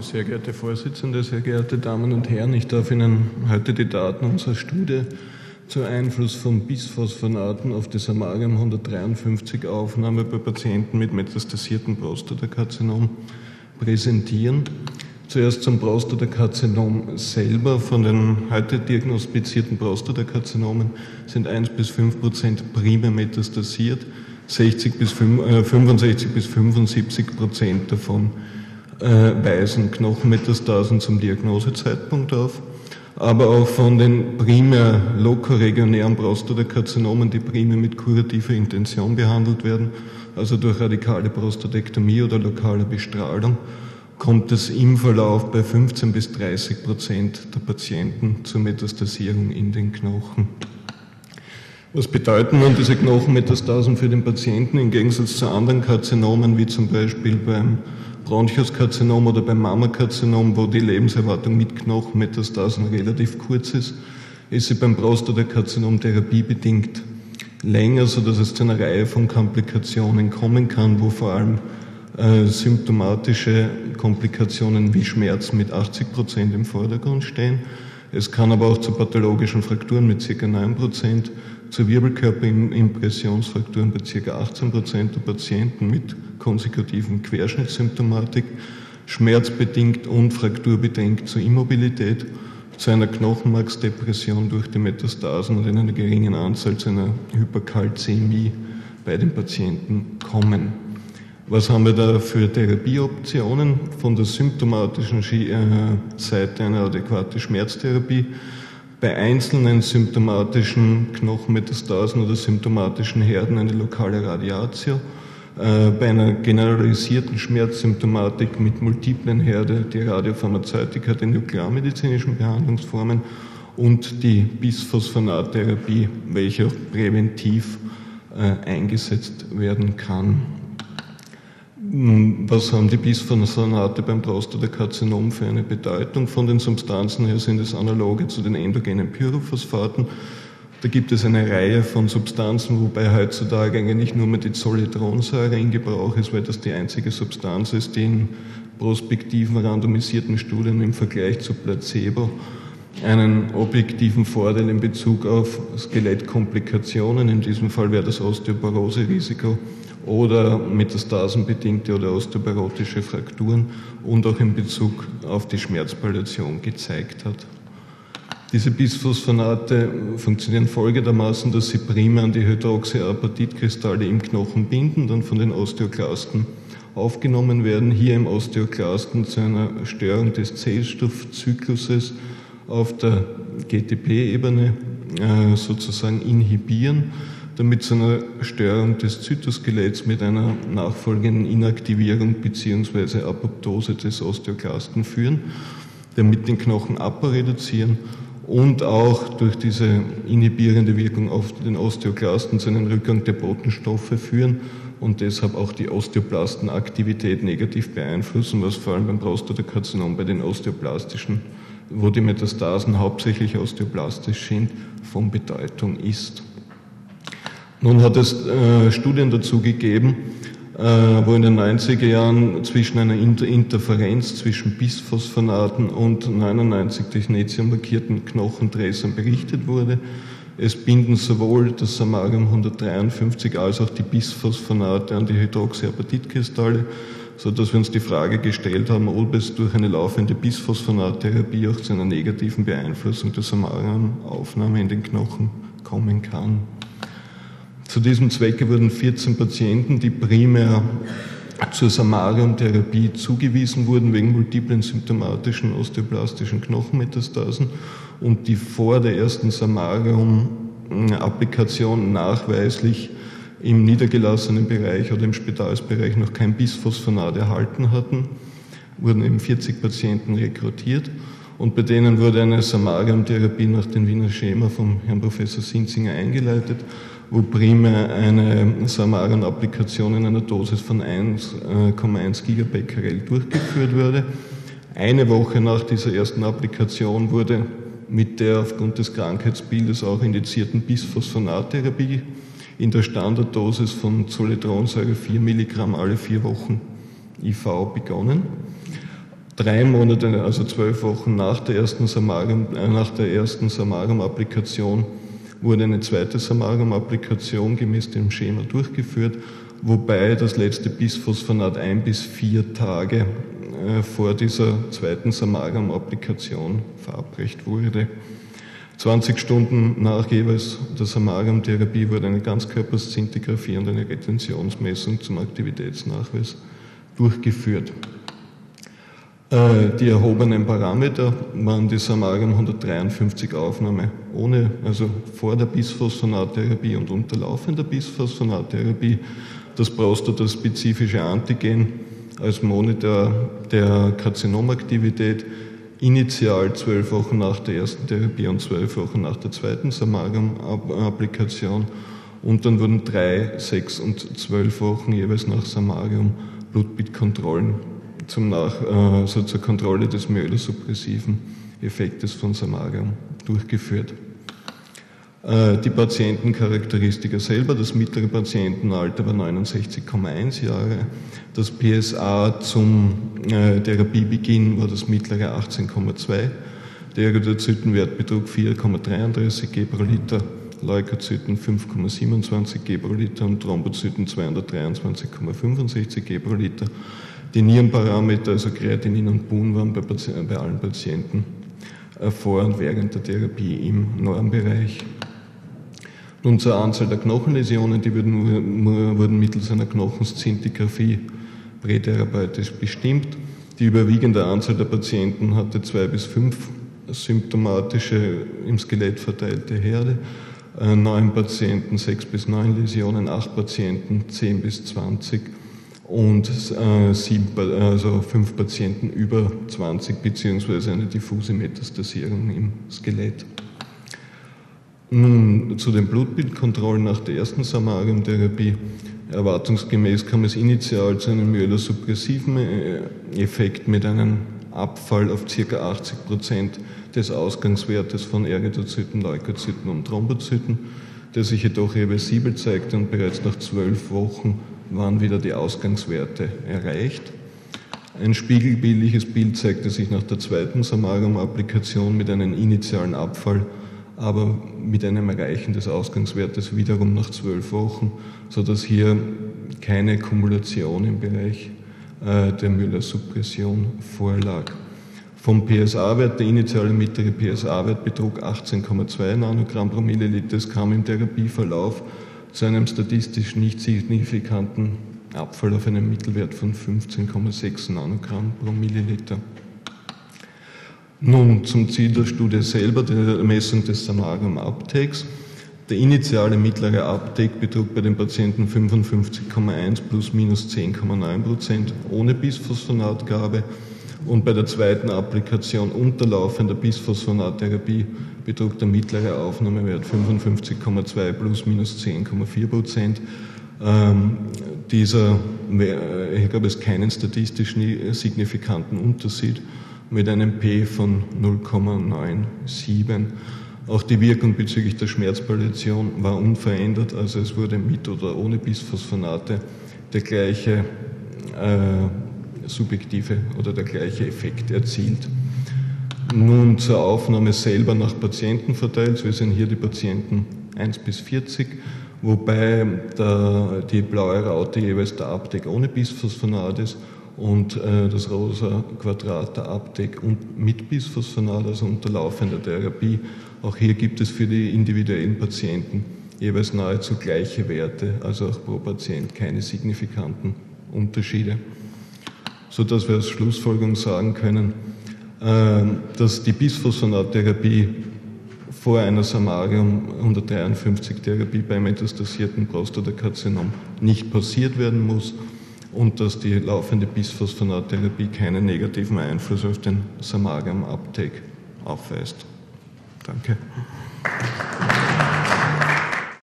Sehr geehrte Vorsitzende, sehr geehrte Damen und Herren, ich darf Ihnen heute die Daten unserer Studie zu Einfluss von Bisphosphonaten auf die Samarium 153 Aufnahme bei Patienten mit metastasiertem Prostatakarzinom präsentieren. Zuerst zum Prostatakarzinom selber. Von den heute diagnostizierten Prostatakarzinomen sind 1 bis 5 Prozent primär metastasiert, 60 bis 65 bis 75 Prozent davon äh, weisen Knochenmetastasen zum Diagnosezeitpunkt auf, aber auch von den primär lokoregionären Prostatakarzinomen, die primär mit kurativer Intention behandelt werden, also durch radikale Prostatektomie oder lokale Bestrahlung, kommt es im Verlauf bei 15 bis 30 Prozent der Patienten zur Metastasierung in den Knochen. Was bedeuten nun diese Knochenmetastasen für den Patienten im Gegensatz zu anderen Karzinomen, wie zum Beispiel beim Bronchuskarzinom oder beim Mammakarzinom, wo die Lebenserwartung mit Knochenmetastasen relativ kurz ist, ist sie beim Prostatakarzinom therapiebedingt länger, sodass es zu einer Reihe von Komplikationen kommen kann, wo vor allem äh, symptomatische Komplikationen wie Schmerzen mit 80 Prozent im Vordergrund stehen. Es kann aber auch zu pathologischen Frakturen mit ca. 9 Prozent zur Wirbelkörperimpressionsfrakturen bei ca. 18 Prozent der Patienten mit konsekutiven Querschnittssymptomatik, schmerzbedingt und frakturbedingt zur Immobilität, zu einer Knochenmarksdepression durch die Metastasen und in einer geringen Anzahl zu einer Hyperkalzämie bei den Patienten kommen. Was haben wir da für Therapieoptionen? Von der symptomatischen äh, Seite eine adäquate Schmerztherapie bei einzelnen symptomatischen Knochenmetastasen oder symptomatischen Herden eine lokale Radiatio, bei einer generalisierten Schmerzsymptomatik mit multiplen Herde die Radiopharmazeutika, die nuklearmedizinischen Behandlungsformen und die Bisphosphonattherapie, welche auch präventiv äh, eingesetzt werden kann. Was haben die Bisphosphonate beim Prostatakarzinom für eine Bedeutung? Von den Substanzen her sind es analoge zu den endogenen Pyrophosphaten. Da gibt es eine Reihe von Substanzen, wobei heutzutage eigentlich nur mehr die Zolitronsäure in Gebrauch ist, weil das die einzige Substanz ist, die in prospektiven, randomisierten Studien im Vergleich zu Placebo einen objektiven Vorteil in Bezug auf Skelettkomplikationen, in diesem Fall wäre das Osteoporose-Risiko, oder metastasenbedingte oder osteoporotische Frakturen und auch in Bezug auf die Schmerzpalliation gezeigt hat. Diese Bisphosphonate funktionieren folgendermaßen, dass sie primär an die Hydroxyapatitkristalle im Knochen binden, dann von den Osteoklasten aufgenommen werden, hier im Osteoklasten zu einer Störung des Zellstoffzykluses auf der GTP-Ebene äh, sozusagen inhibieren damit zu einer Störung des Zytoskeletts mit einer nachfolgenden Inaktivierung bzw. Apoptose des Osteoklasten führen, damit den Knochenabbau reduzieren und auch durch diese inhibierende Wirkung auf den Osteoklasten zu einem Rückgang der Botenstoffe führen und deshalb auch die Osteoplastenaktivität negativ beeinflussen, was vor allem beim Prostatakarzinom bei den osteoplastischen, wo die Metastasen hauptsächlich osteoplastisch sind, von Bedeutung ist. Nun hat es äh, Studien dazu gegeben, wo in den 90er Jahren zwischen einer Inter Interferenz zwischen Bisphosphonaten und 99 Technetium markierten Knochendressern berichtet wurde. Es binden sowohl das Samarium 153 als auch die Bisphosphonate an die Hydroxyapatitkristalle, so dass wir uns die Frage gestellt haben, ob es durch eine laufende Bisphosphonattherapie auch zu einer negativen Beeinflussung der Samariumaufnahme in den Knochen kommen kann. Zu diesem Zwecke wurden 14 Patienten, die primär zur Samarium-Therapie zugewiesen wurden wegen multiplen symptomatischen osteoplastischen Knochenmetastasen und die vor der ersten Samarium-Applikation nachweislich im niedergelassenen Bereich oder im Spitalsbereich noch kein Bisphosphonat erhalten hatten, wurden eben 40 Patienten rekrutiert. Und bei denen wurde eine Samarium-Therapie nach dem Wiener Schema vom Herrn Professor Sinzinger eingeleitet wo primär eine Samarion-Applikation in einer Dosis von 1,1 Gigabecquerel durchgeführt wurde. Eine Woche nach dieser ersten Applikation wurde mit der aufgrund des Krankheitsbildes auch indizierten Bisphosphonattherapie in der Standarddosis von Zolitronsäure 4 Milligramm alle vier Wochen IV begonnen. drei Monate, also zwölf Wochen nach der ersten Samarum, äh, nach der ersten Samarum-Applikation wurde eine zweite Samarum-Applikation gemäß dem Schema durchgeführt, wobei das letzte Bisphosphonaat ein bis vier Tage äh, vor dieser zweiten Samarum-Applikation verabreicht wurde. 20 Stunden nach jeweils der Samarium-Therapie wurde eine Ganzkörperszintigraphie und eine Retentionsmessung zum Aktivitätsnachweis durchgeführt. Äh, die erhobenen Parameter waren die Samarium 153 Aufnahme ohne, also vor der Bisphosphonattherapie und unterlaufender Bisphosphonattherapie, das prostataspezifische Antigen als Monitor der Karzinomaktivität, initial zwölf Wochen nach der ersten Therapie und zwölf Wochen nach der zweiten Samarium-Applikation und dann wurden drei, sechs und zwölf Wochen jeweils nach Samarium Blutbildkontrollen zum Nach, äh, so zur Kontrolle des myelosuppressiven Effektes von Samarium durchgeführt. Äh, die Patientencharakteristika selber, das mittlere Patientenalter war 69,1 Jahre, das PSA zum äh, Therapiebeginn war das mittlere 18,2, der Erythrozytenwert betrug 4,33 G pro Liter, Leukozyten 5,27 G pro Liter und Thrombozyten 223,65 G pro Liter. Die Nierenparameter, also Kreatinin und BUN, waren bei, bei allen Patienten äh, vor und während der Therapie im Normbereich. Nun zur Anzahl der Knochenläsionen, die wurden, wurden mittels einer Knochenszintigraphie prätherapeutisch bestimmt. Die überwiegende Anzahl der Patienten hatte zwei bis fünf symptomatische im Skelett verteilte Herde, äh, neun Patienten sechs bis neun Läsionen, acht Patienten zehn bis zwanzig und äh, sieben, also fünf Patienten über 20 beziehungsweise eine diffuse Metastasierung im Skelett. Nun zu den Blutbildkontrollen nach der ersten Samarium-Therapie. Erwartungsgemäß kam es initial zu einem myelosuppressiven äh, Effekt mit einem Abfall auf ca. 80 Prozent des Ausgangswertes von Erythrozyten, Leukozyten und Thrombozyten, der sich jedoch reversibel zeigte und bereits nach zwölf Wochen waren wieder die Ausgangswerte erreicht. Ein spiegelbildliches Bild zeigte sich nach der zweiten Samarium-Applikation mit einem initialen Abfall, aber mit einem Erreichen des Ausgangswertes wiederum nach zwölf Wochen, sodass hier keine Kumulation im Bereich äh, der Müller-Suppression vorlag. Vom PSA-Wert, der initiale mittlere PSA-Wert betrug 18,2 Nanogramm pro Milliliter. Es kam im Therapieverlauf zu einem statistisch nicht signifikanten Abfall auf einen Mittelwert von 15,6 Nanogramm pro Milliliter. Nun zum Ziel der Studie selber, der Messung des Samarium-Uptakes. Der initiale mittlere Uptake betrug bei den Patienten 55,1 plus minus 10,9 Prozent ohne Bisphosphonatgabe und bei der zweiten Applikation unterlaufender Bisphosphonattherapie betrug der mittlere Aufnahmewert 55,2 plus minus 10,4 Prozent. Ähm, dieser, hier gab es keinen statistisch signifikanten Unterschied mit einem P von 0,97. Auch die Wirkung bezüglich der Schmerzpalliation war unverändert, also es wurde mit oder ohne Bisphosphonate der gleiche äh, subjektive oder der gleiche Effekt erzielt. Nun zur Aufnahme selber nach Patienten verteilt. Wir sehen hier die Patienten 1 bis 40, wobei der, die blaue Raute jeweils der Abdeck ohne Bisphosphonat ist und äh, das rosa Quadrat der Abdeck und mit Bisphosphonat, also unterlaufender Therapie. Auch hier gibt es für die individuellen Patienten jeweils nahezu gleiche Werte, also auch pro Patient keine signifikanten Unterschiede, sodass wir als Schlussfolgerung sagen können, ähm, dass die Bisphosphonattherapie vor einer Samarium 153 Therapie bei metastasierten Prostatakarzinom nicht passiert werden muss und dass die laufende Bisphosphonattherapie keinen negativen Einfluss auf den Samarium-Uptake aufweist. Danke.